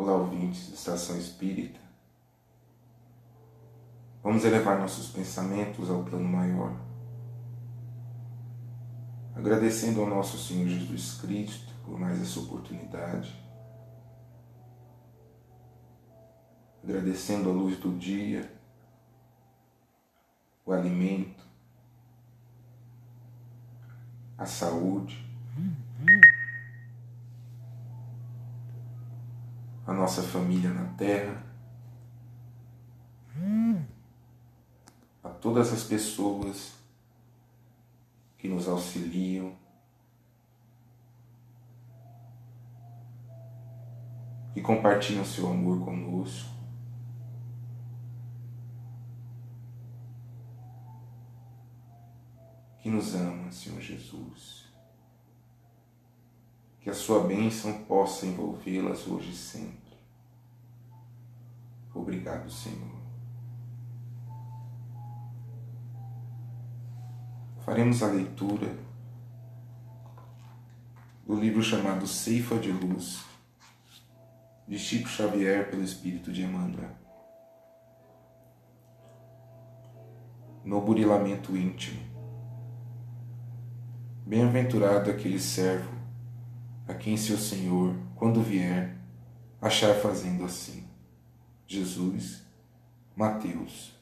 Olá, ouvintes da Estação Espírita. Vamos elevar nossos pensamentos ao plano maior, agradecendo ao nosso Senhor Jesus Cristo por mais essa oportunidade, agradecendo a luz do dia, o alimento, a saúde, a nossa família na terra, a todas as pessoas que nos auxiliam, que compartilham seu amor conosco. Que nos ama, Senhor Jesus que a sua bênção possa envolvê-las hoje e sempre. Obrigado, Senhor. Faremos a leitura do livro chamado Ceifa de Luz, de Chico Xavier pelo Espírito de Emmanuel. No burilamento íntimo. Bem-aventurado aquele servo a quem seu Senhor, quando vier, achar fazendo assim. Jesus, Mateus.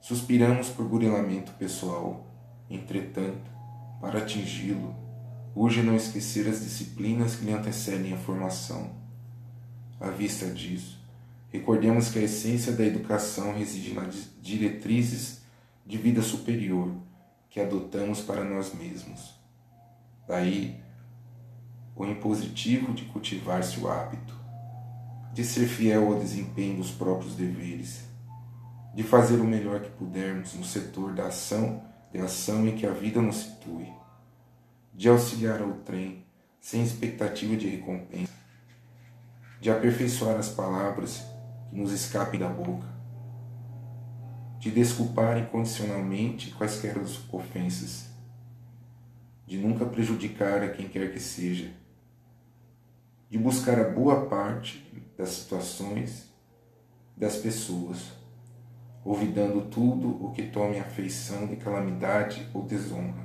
Suspiramos por burilamento pessoal, entretanto, para atingi-lo, urge não esquecer as disciplinas que lhe antecedem a formação. À vista disso, recordemos que a essência da educação reside nas diretrizes de vida superior que adotamos para nós mesmos Daí o impositivo de cultivar-se o hábito, de ser fiel ao desempenho dos próprios deveres, de fazer o melhor que pudermos no setor da ação de ação em que a vida nos situe, de auxiliar ao trem sem expectativa de recompensa, de aperfeiçoar as palavras que nos escapem da boca, de desculpar incondicionalmente quaisquer ofensas de nunca prejudicar a quem quer que seja, de buscar a boa parte das situações das pessoas, olvidando tudo o que tome a feição de calamidade ou desonra,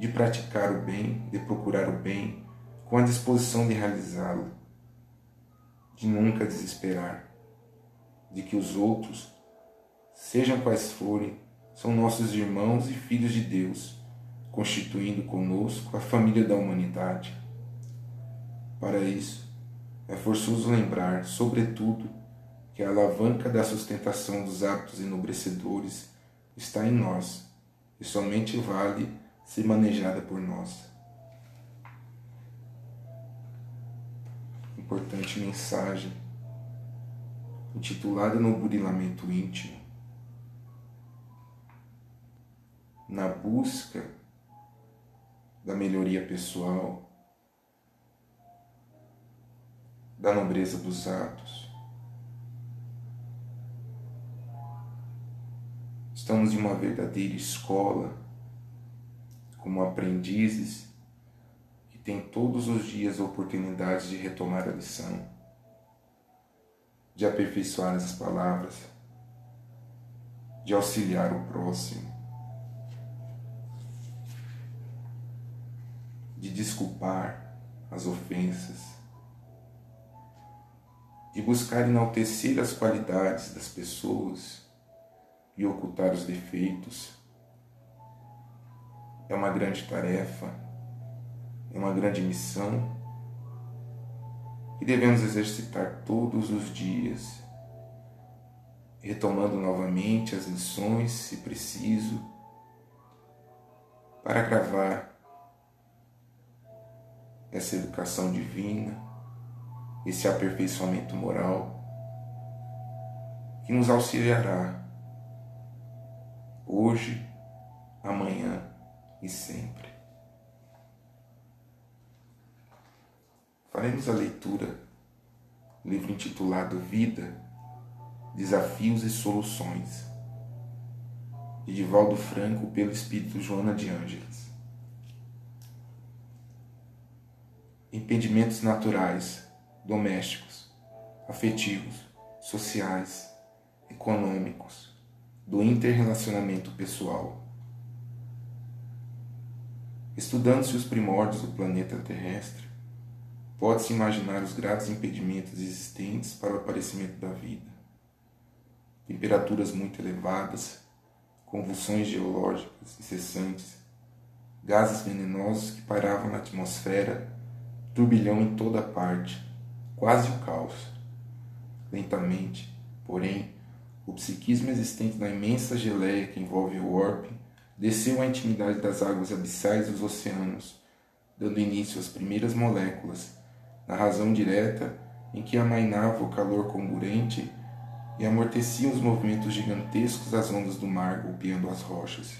de praticar o bem, de procurar o bem, com a disposição de realizá-lo, de nunca desesperar, de que os outros, sejam quais forem, são nossos irmãos e filhos de Deus constituindo conosco a família da humanidade. Para isso, é forçoso lembrar, sobretudo, que a alavanca da sustentação dos hábitos enobrecedores está em nós e somente vale ser manejada por nós. Importante mensagem intitulada No Burilamento Íntimo. Na busca da melhoria pessoal, da nobreza dos atos. Estamos em uma verdadeira escola, como aprendizes que têm todos os dias oportunidades de retomar a lição, de aperfeiçoar as palavras, de auxiliar o próximo de desculpar as ofensas, de buscar enaltecer as qualidades das pessoas e ocultar os defeitos. É uma grande tarefa, é uma grande missão que devemos exercitar todos os dias, retomando novamente as lições, se preciso, para gravar essa educação divina, esse aperfeiçoamento moral, que nos auxiliará hoje, amanhã e sempre. Faremos a leitura, livro intitulado Vida, Desafios e Soluções, de Divaldo Franco pelo Espírito Joana de Ângeles. Impedimentos naturais, domésticos, afetivos, sociais, econômicos, do interrelacionamento pessoal. Estudando-se os primórdios do planeta terrestre, pode-se imaginar os graves impedimentos existentes para o aparecimento da vida. Temperaturas muito elevadas, convulsões geológicas incessantes, gases venenosos que pairavam na atmosfera, turbilhão em toda parte, quase o caos. Lentamente, porém, o psiquismo existente na imensa geleia que envolve o orbe desceu à intimidade das águas abissais dos oceanos, dando início às primeiras moléculas, na razão direta em que amainava o calor comburente e amortecia os movimentos gigantescos das ondas do mar golpeando as rochas.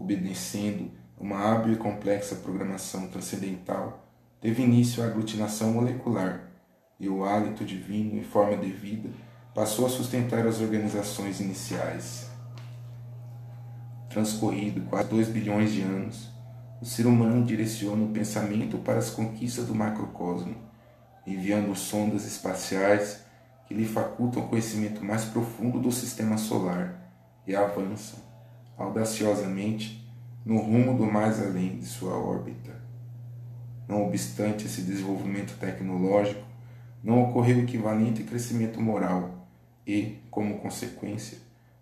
Obedecendo uma hábil e complexa programação transcendental, teve início a aglutinação molecular, e o hálito divino, em forma de vida, passou a sustentar as organizações iniciais. Transcorrido quase dois bilhões de anos, o ser humano direciona o pensamento para as conquistas do macrocosmo, enviando sondas espaciais que lhe facultam conhecimento mais profundo do sistema solar e avançam, audaciosamente, no rumo do mais além de sua órbita. Não obstante esse desenvolvimento tecnológico, não ocorreu equivalente crescimento moral e, como consequência,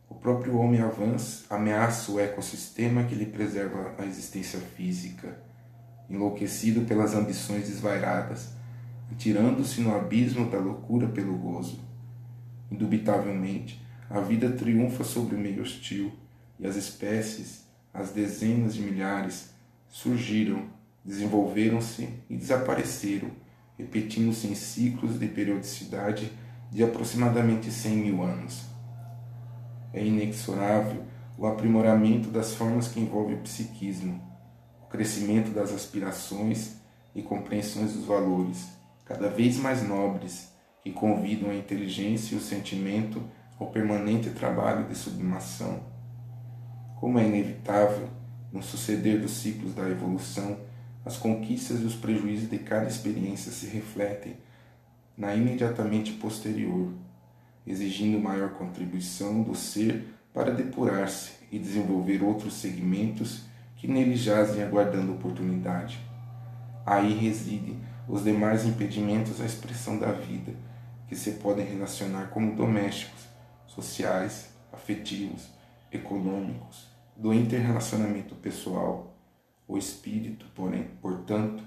o próprio homem avança, ameaça o ecossistema que lhe preserva a existência física, enlouquecido pelas ambições desvairadas, atirando-se no abismo da loucura pelo gozo. Indubitavelmente, a vida triunfa sobre o meio hostil e as espécies, as dezenas de milhares, surgiram, desenvolveram-se e desapareceram, repetindo-se em ciclos de periodicidade de aproximadamente 100 mil anos. É inexorável o aprimoramento das formas que envolvem o psiquismo, o crescimento das aspirações e compreensões dos valores, cada vez mais nobres, que convidam a inteligência e o sentimento ao permanente trabalho de sublimação. Como é inevitável, no suceder dos ciclos da evolução, as conquistas e os prejuízos de cada experiência se refletem na imediatamente posterior, exigindo maior contribuição do ser para depurar-se e desenvolver outros segmentos que nele jazem aguardando oportunidade. Aí residem os demais impedimentos à expressão da vida, que se podem relacionar como domésticos, sociais, afetivos, econômicos, do interrelacionamento pessoal. O espírito, porém, portanto,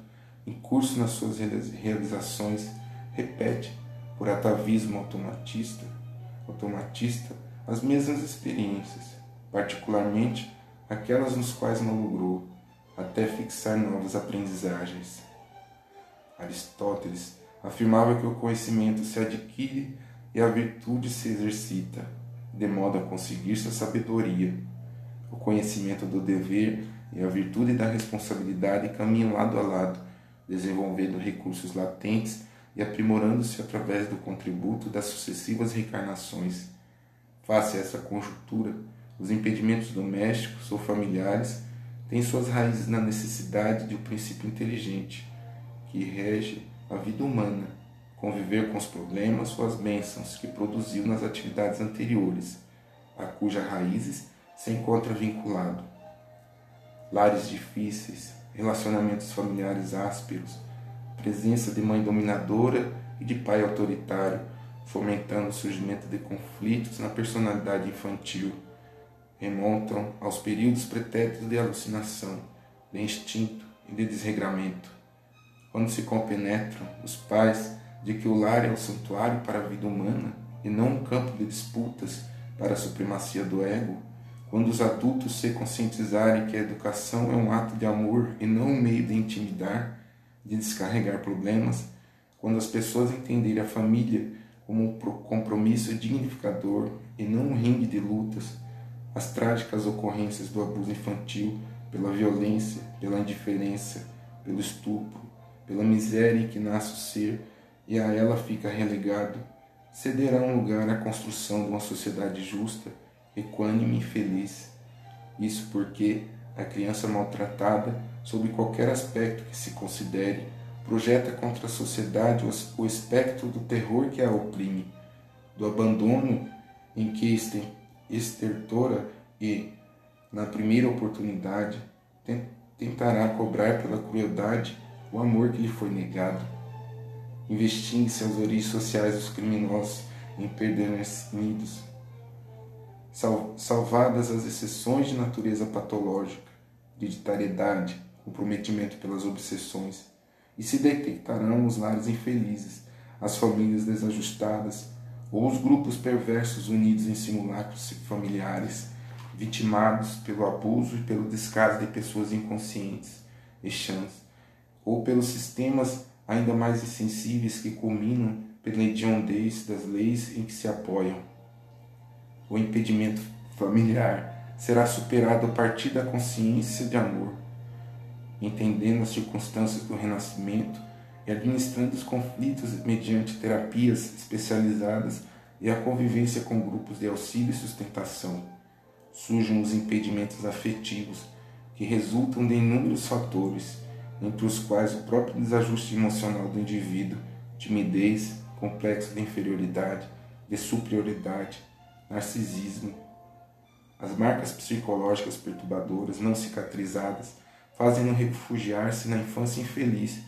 em curso nas suas realizações, repete, por atavismo automatista, automatista as mesmas experiências, particularmente aquelas nos quais não logrou, até fixar novas aprendizagens. Aristóteles afirmava que o conhecimento se adquire e a virtude se exercita, de modo a conseguir sua sabedoria. O conhecimento do dever e a virtude da responsabilidade caminham lado a lado, desenvolvendo recursos latentes e aprimorando-se através do contributo das sucessivas reencarnações. Face a essa conjuntura, os impedimentos domésticos ou familiares têm suas raízes na necessidade de um princípio inteligente que rege a vida humana, conviver com os problemas ou as bênçãos que produziu nas atividades anteriores, a cujas raízes se encontra vinculado. Lares difíceis, relacionamentos familiares ásperos, presença de mãe dominadora e de pai autoritário, fomentando o surgimento de conflitos na personalidade infantil, remontam aos períodos pretéritos de alucinação, de instinto e de desregramento. Quando se compenetram os pais de que o lar é o santuário para a vida humana e não um campo de disputas para a supremacia do ego, quando os adultos se conscientizarem que a educação é um ato de amor e não um meio de intimidar, de descarregar problemas, quando as pessoas entenderem a família como um compromisso dignificador e não um ringue de lutas, as trágicas ocorrências do abuso infantil pela violência, pela indiferença, pelo estupro, pela miséria em que nasce o ser e a ela fica relegado, cederão lugar à construção de uma sociedade justa, equânime e feliz. Isso porque a criança maltratada sob qualquer aspecto que se considere, projeta contra a sociedade o espectro do terror que a oprime, do abandono em que estertora e, na primeira oportunidade, tentará cobrar pela crueldade o amor que lhe foi negado, investindo-se as origens sociais dos criminosos empedernidos, salvadas as exceções de natureza patológica, hereditariedade, comprometimento pelas obsessões, e se detectarão os lares infelizes, as famílias desajustadas, ou os grupos perversos unidos em simulacros familiares, vitimados pelo abuso e pelo descaso de pessoas inconscientes e chãs, ou pelos sistemas ainda mais insensíveis que culminam pela hediondez das leis em que se apoiam. O impedimento familiar será superado a partir da consciência de amor, entendendo as circunstâncias do renascimento e administrando os conflitos mediante terapias especializadas e a convivência com grupos de auxílio e sustentação. Surgem os impedimentos afetivos, que resultam de inúmeros fatores, entre os quais o próprio desajuste emocional do indivíduo, timidez, complexo de inferioridade, de superioridade, narcisismo. As marcas psicológicas perturbadoras não cicatrizadas fazem-no refugiar-se na infância infeliz,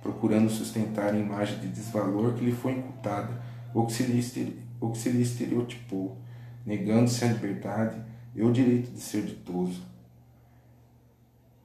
procurando sustentar a imagem de desvalor que lhe foi incutada ou que se lhe, ou que se lhe estereotipou, negando-se a liberdade e o direito de ser ditoso.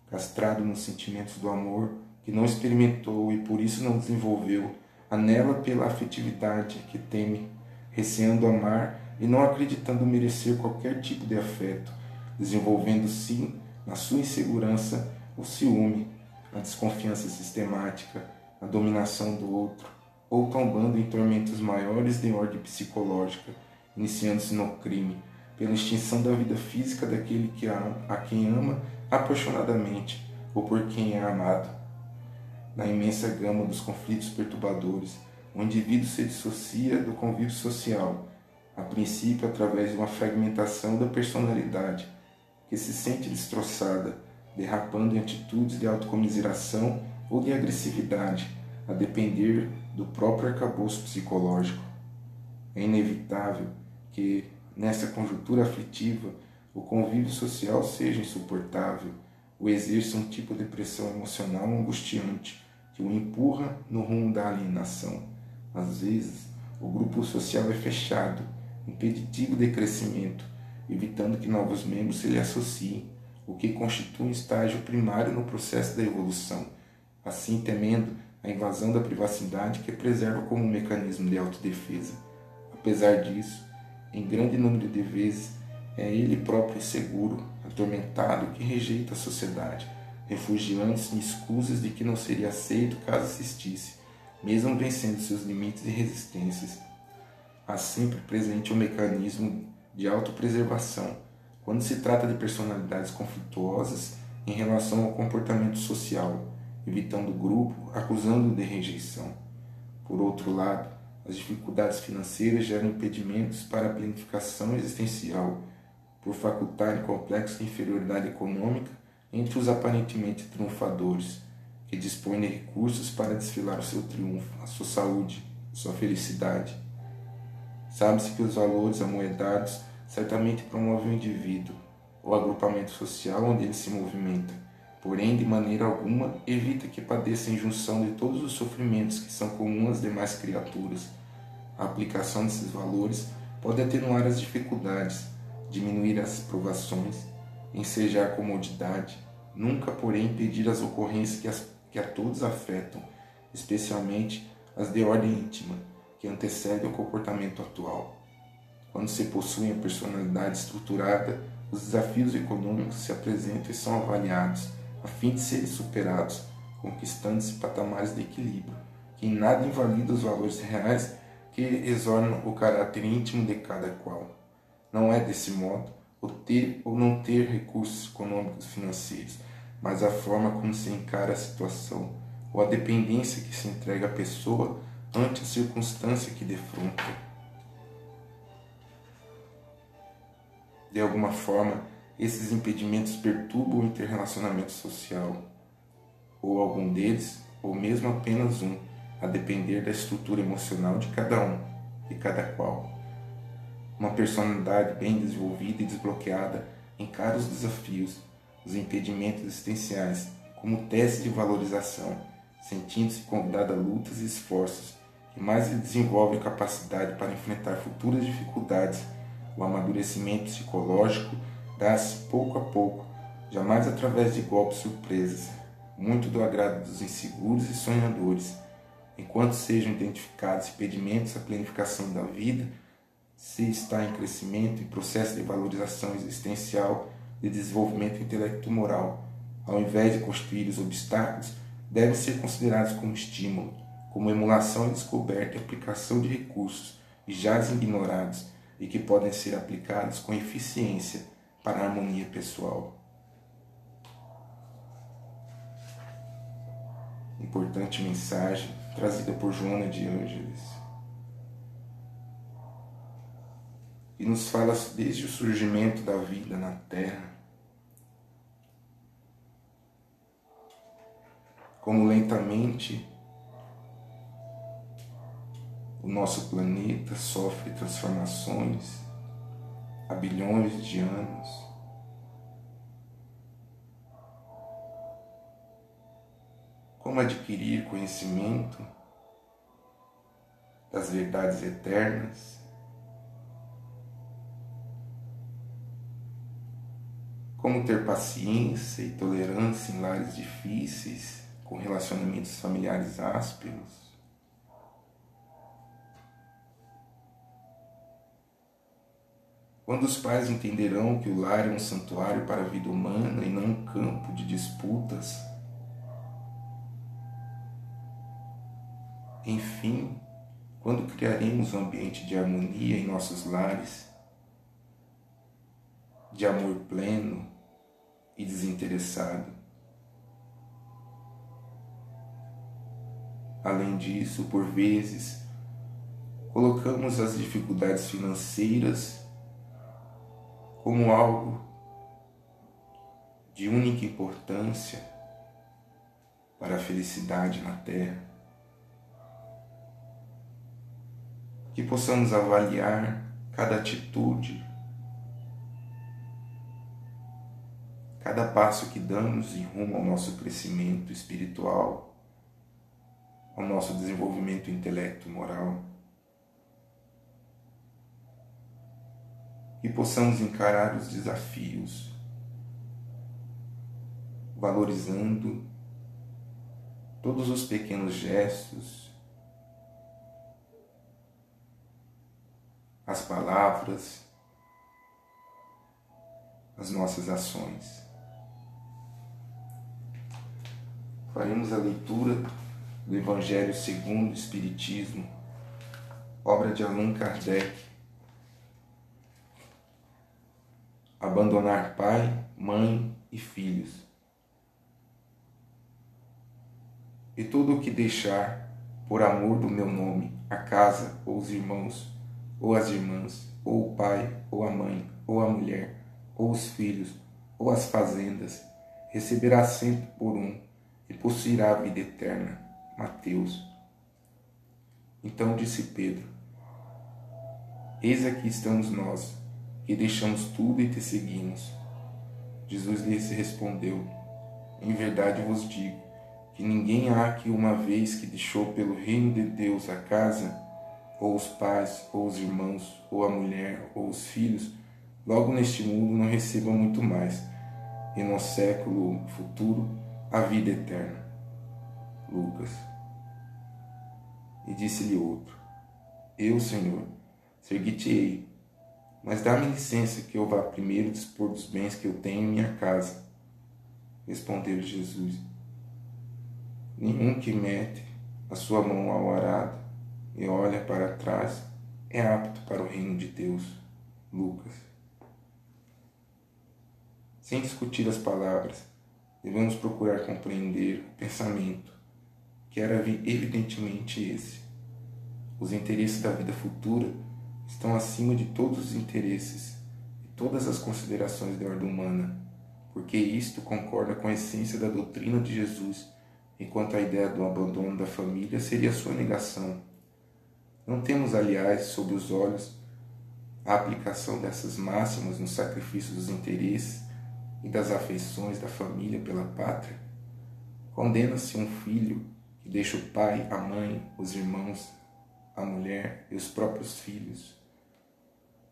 Castrado nos sentimentos do amor, que não experimentou e por isso não desenvolveu, anela pela afetividade que teme, receando amar e não acreditando merecer qualquer tipo de afeto, desenvolvendo sim, na sua insegurança, o ciúme, a desconfiança sistemática, a dominação do outro, ou tombando em tormentos maiores de ordem psicológica, iniciando-se no crime, pela extinção da vida física daquele que a, a quem ama apaixonadamente ou por quem é amado. Na imensa gama dos conflitos perturbadores, o indivíduo se dissocia do convívio social, a princípio através de uma fragmentação da personalidade, que se sente destroçada derrapando em atitudes de autocomiseração ou de agressividade, a depender do próprio arcabouço psicológico. É inevitável que, nessa conjuntura aflitiva, o convívio social seja insuportável, ou exerça um tipo de pressão emocional angustiante que o empurra no rumo da alienação. Às vezes, o grupo social é fechado, impeditivo de crescimento, evitando que novos membros se lhe associem o que constitui um estágio primário no processo da evolução, assim temendo a invasão da privacidade que preserva como um mecanismo de autodefesa. Apesar disso, em grande número de vezes, é ele próprio inseguro, atormentado, que rejeita a sociedade, refugiando-se em escusas de que não seria aceito caso assistisse, mesmo vencendo seus limites e resistências. Há sempre presente um mecanismo de autopreservação, quando se trata de personalidades conflituosas em relação ao comportamento social, evitando o grupo, acusando-o de rejeição. Por outro lado, as dificuldades financeiras geram impedimentos para a planificação existencial, por facultarem complexo de inferioridade econômica entre os aparentemente triunfadores, que dispõem de recursos para desfilar o seu triunfo, a sua saúde, a sua felicidade. Sabe-se que os valores amoedados certamente promove o indivíduo, o agrupamento social onde ele se movimenta, porém, de maneira alguma, evita que padeça em junção de todos os sofrimentos que são comuns às demais criaturas. A aplicação desses valores pode atenuar as dificuldades, diminuir as provações, ensejar a comodidade, nunca, porém, impedir as ocorrências que, as, que a todos afetam, especialmente as de ordem íntima, que antecedem o comportamento atual. Quando se possui a personalidade estruturada, os desafios econômicos se apresentam e são avaliados, a fim de serem superados, conquistando-se patamares de equilíbrio, que em nada invalidam os valores reais que exornam o caráter íntimo de cada qual. Não é desse modo o ter ou não ter recursos econômicos financeiros, mas a forma como se encara a situação ou a dependência que se entrega à pessoa ante a circunstância que defronta. De alguma forma, esses impedimentos perturbam o interrelacionamento social, ou algum deles, ou mesmo apenas um, a depender da estrutura emocional de cada um e cada qual. Uma personalidade bem desenvolvida e desbloqueada encara os desafios, os impedimentos existenciais como teste de valorização, sentindo-se convidada a lutas e esforços mais lhe desenvolvem capacidade para enfrentar futuras dificuldades. O amadurecimento psicológico dá-se pouco a pouco, jamais através de golpes surpresas, muito do agrado dos inseguros e sonhadores. Enquanto sejam identificados impedimentos à planificação da vida, se está em crescimento e processo de valorização existencial, de desenvolvimento intelecto-moral, ao invés de constituir os obstáculos, devem ser considerados como estímulo, como emulação e descoberta e aplicação de recursos já ignorados e que podem ser aplicados com eficiência para a harmonia pessoal. Importante mensagem trazida por Joana de Ângeles. E nos fala desde o surgimento da vida na Terra, como lentamente o nosso planeta sofre transformações há bilhões de anos. Como adquirir conhecimento das verdades eternas? Como ter paciência e tolerância em lares difíceis, com relacionamentos familiares ásperos? Quando os pais entenderão que o lar é um santuário para a vida humana e não um campo de disputas, enfim, quando criaremos um ambiente de harmonia em nossos lares, de amor pleno e desinteressado. Além disso, por vezes, colocamos as dificuldades financeiras como algo de única importância para a felicidade na Terra. Que possamos avaliar cada atitude, cada passo que damos em rumo ao nosso crescimento espiritual, ao nosso desenvolvimento intelecto e possamos encarar os desafios, valorizando todos os pequenos gestos, as palavras, as nossas ações. Faremos a leitura do Evangelho segundo o Espiritismo, obra de Allan Kardec, abandonar pai, mãe e filhos. E tudo o que deixar por amor do meu nome, a casa, ou os irmãos, ou as irmãs, ou o pai, ou a mãe, ou a mulher, ou os filhos, ou as fazendas, receberá sempre por um e possuirá a vida eterna. Mateus. Então disse Pedro: Eis aqui estamos nós e deixamos tudo e te seguimos. Jesus lhes respondeu: Em verdade vos digo que ninguém há que uma vez que deixou pelo reino de Deus a casa, ou os pais, ou os irmãos, ou a mulher, ou os filhos, logo neste mundo não receba muito mais, e no século futuro a vida eterna. Lucas. E disse-lhe outro: Eu, Senhor, segui-te-ei mas dá-me licença que eu vá primeiro dispor dos bens que eu tenho em minha casa. Respondeu Jesus. Nenhum que mete a sua mão ao arado e olha para trás é apto para o reino de Deus. Lucas. Sem discutir as palavras, devemos procurar compreender o pensamento, que era evidentemente esse. Os interesses da vida futura estão acima de todos os interesses e todas as considerações da ordem humana, porque isto concorda com a essência da doutrina de Jesus enquanto a ideia do abandono da família seria sua negação. Não temos, aliás, sob os olhos a aplicação dessas máximas no sacrifício dos interesses e das afeições da família pela pátria? Condena-se um filho que deixa o pai, a mãe, os irmãos, a mulher e os próprios filhos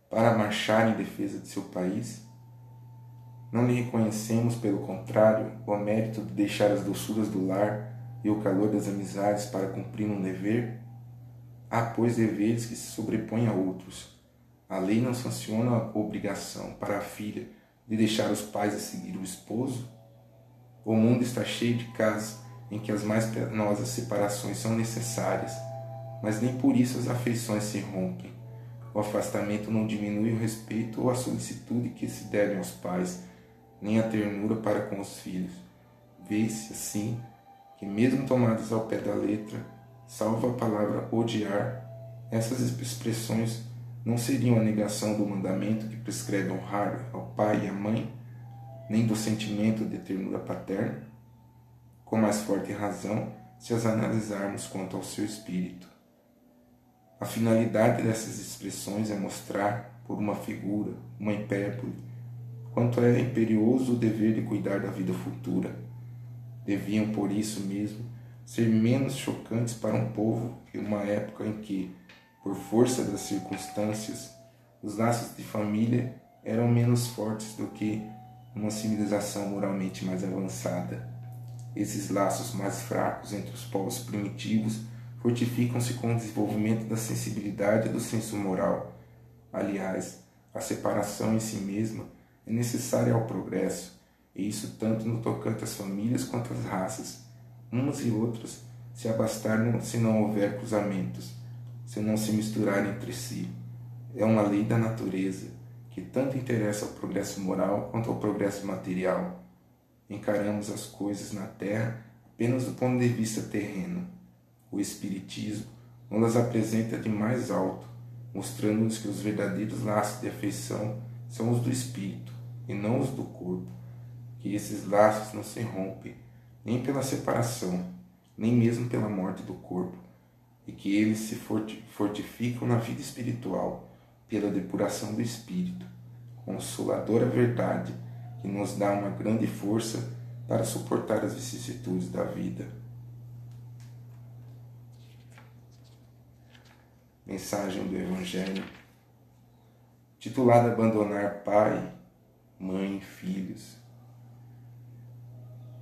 para marchar em defesa de seu país? Não lhe reconhecemos, pelo contrário, o mérito de deixar as doçuras do lar e o calor das amizades para cumprir um dever? Há, pois, deveres que se sobrepõem a outros. A lei não sanciona a obrigação para a filha de deixar os pais e seguir o esposo? O mundo está cheio de casas em que as mais penosas separações são necessárias, mas nem por isso as afeições se rompem. O afastamento não diminui o respeito ou a solicitude que se devem aos pais, nem a ternura para com os filhos. Vê-se, assim, que, mesmo tomadas ao pé da letra, salvo a palavra odiar, essas expressões não seriam a negação do mandamento que prescreve honrar ao pai e à mãe, nem do sentimento de ternura paterna? Com mais forte razão, se as analisarmos quanto ao seu espírito. A finalidade dessas expressões é mostrar, por uma figura, uma hipérbole, quanto é imperioso o dever de cuidar da vida futura. Deviam, por isso mesmo, ser menos chocantes para um povo em uma época em que, por força das circunstâncias, os laços de família eram menos fortes do que uma civilização moralmente mais avançada. Esses laços mais fracos entre os povos primitivos fortificam-se com o desenvolvimento da sensibilidade e do senso moral. Aliás, a separação em si mesma é necessária ao progresso, e isso tanto no tocante às famílias quanto às raças. Umas e outras se abastarem se não houver cruzamentos, se não se misturarem entre si. É uma lei da natureza que tanto interessa ao progresso moral quanto ao progresso material. Encaramos as coisas na terra apenas do ponto de vista terreno o Espiritismo nos apresenta de mais alto, mostrando-nos que os verdadeiros laços de afeição são os do espírito e não os do corpo, que esses laços não se rompem nem pela separação, nem mesmo pela morte do corpo, e que eles se fortificam na vida espiritual pela depuração do espírito, consoladora verdade que nos dá uma grande força para suportar as vicissitudes da vida. Mensagem do Evangelho, titulada Abandonar Pai, Mãe Filhos.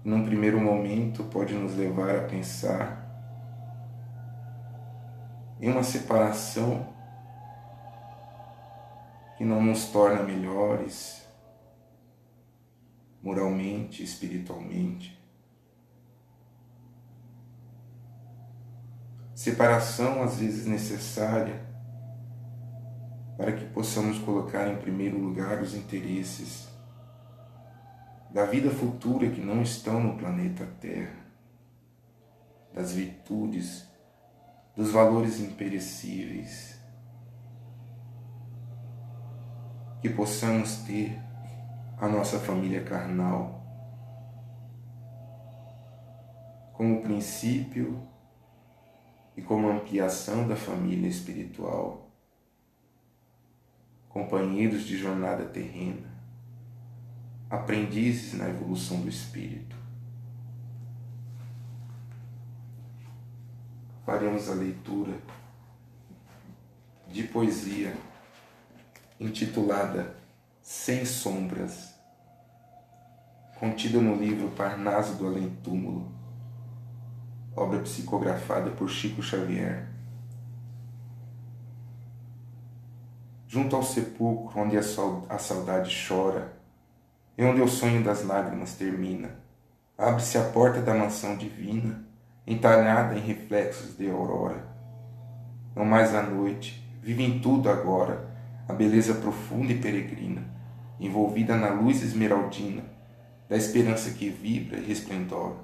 Num primeiro momento, pode nos levar a pensar em uma separação que não nos torna melhores moralmente, espiritualmente. Separação às vezes necessária para que possamos colocar em primeiro lugar os interesses da vida futura que não estão no planeta Terra, das virtudes, dos valores imperecíveis, que possamos ter a nossa família carnal como princípio e como ampliação da família espiritual, companheiros de jornada terrena, aprendizes na evolução do espírito. Faremos a leitura de poesia intitulada Sem Sombras, contida no livro Parnaso do Além Túmulo obra psicografada por Chico Xavier. Junto ao sepulcro onde a saudade chora e onde o sonho das lágrimas termina, abre-se a porta da mansão divina, entalhada em reflexos de aurora. Não mais a noite, vive em tudo agora a beleza profunda e peregrina, envolvida na luz esmeraldina da esperança que vibra e resplendora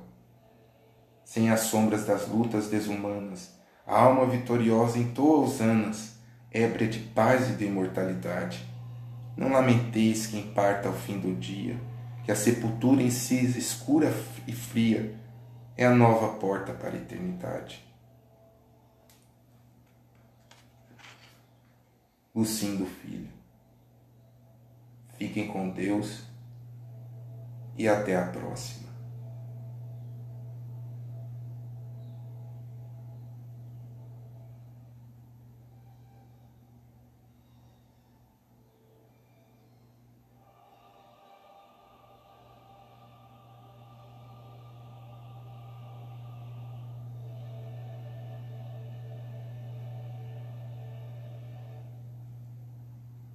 sem as sombras das lutas desumanas. A alma vitoriosa entoa hosanas, ébria de paz e de imortalidade. Não lamenteis quem parta ao fim do dia, que a sepultura si escura e fria é a nova porta para a eternidade. Lucindo Filho. Fiquem com Deus e até a próxima.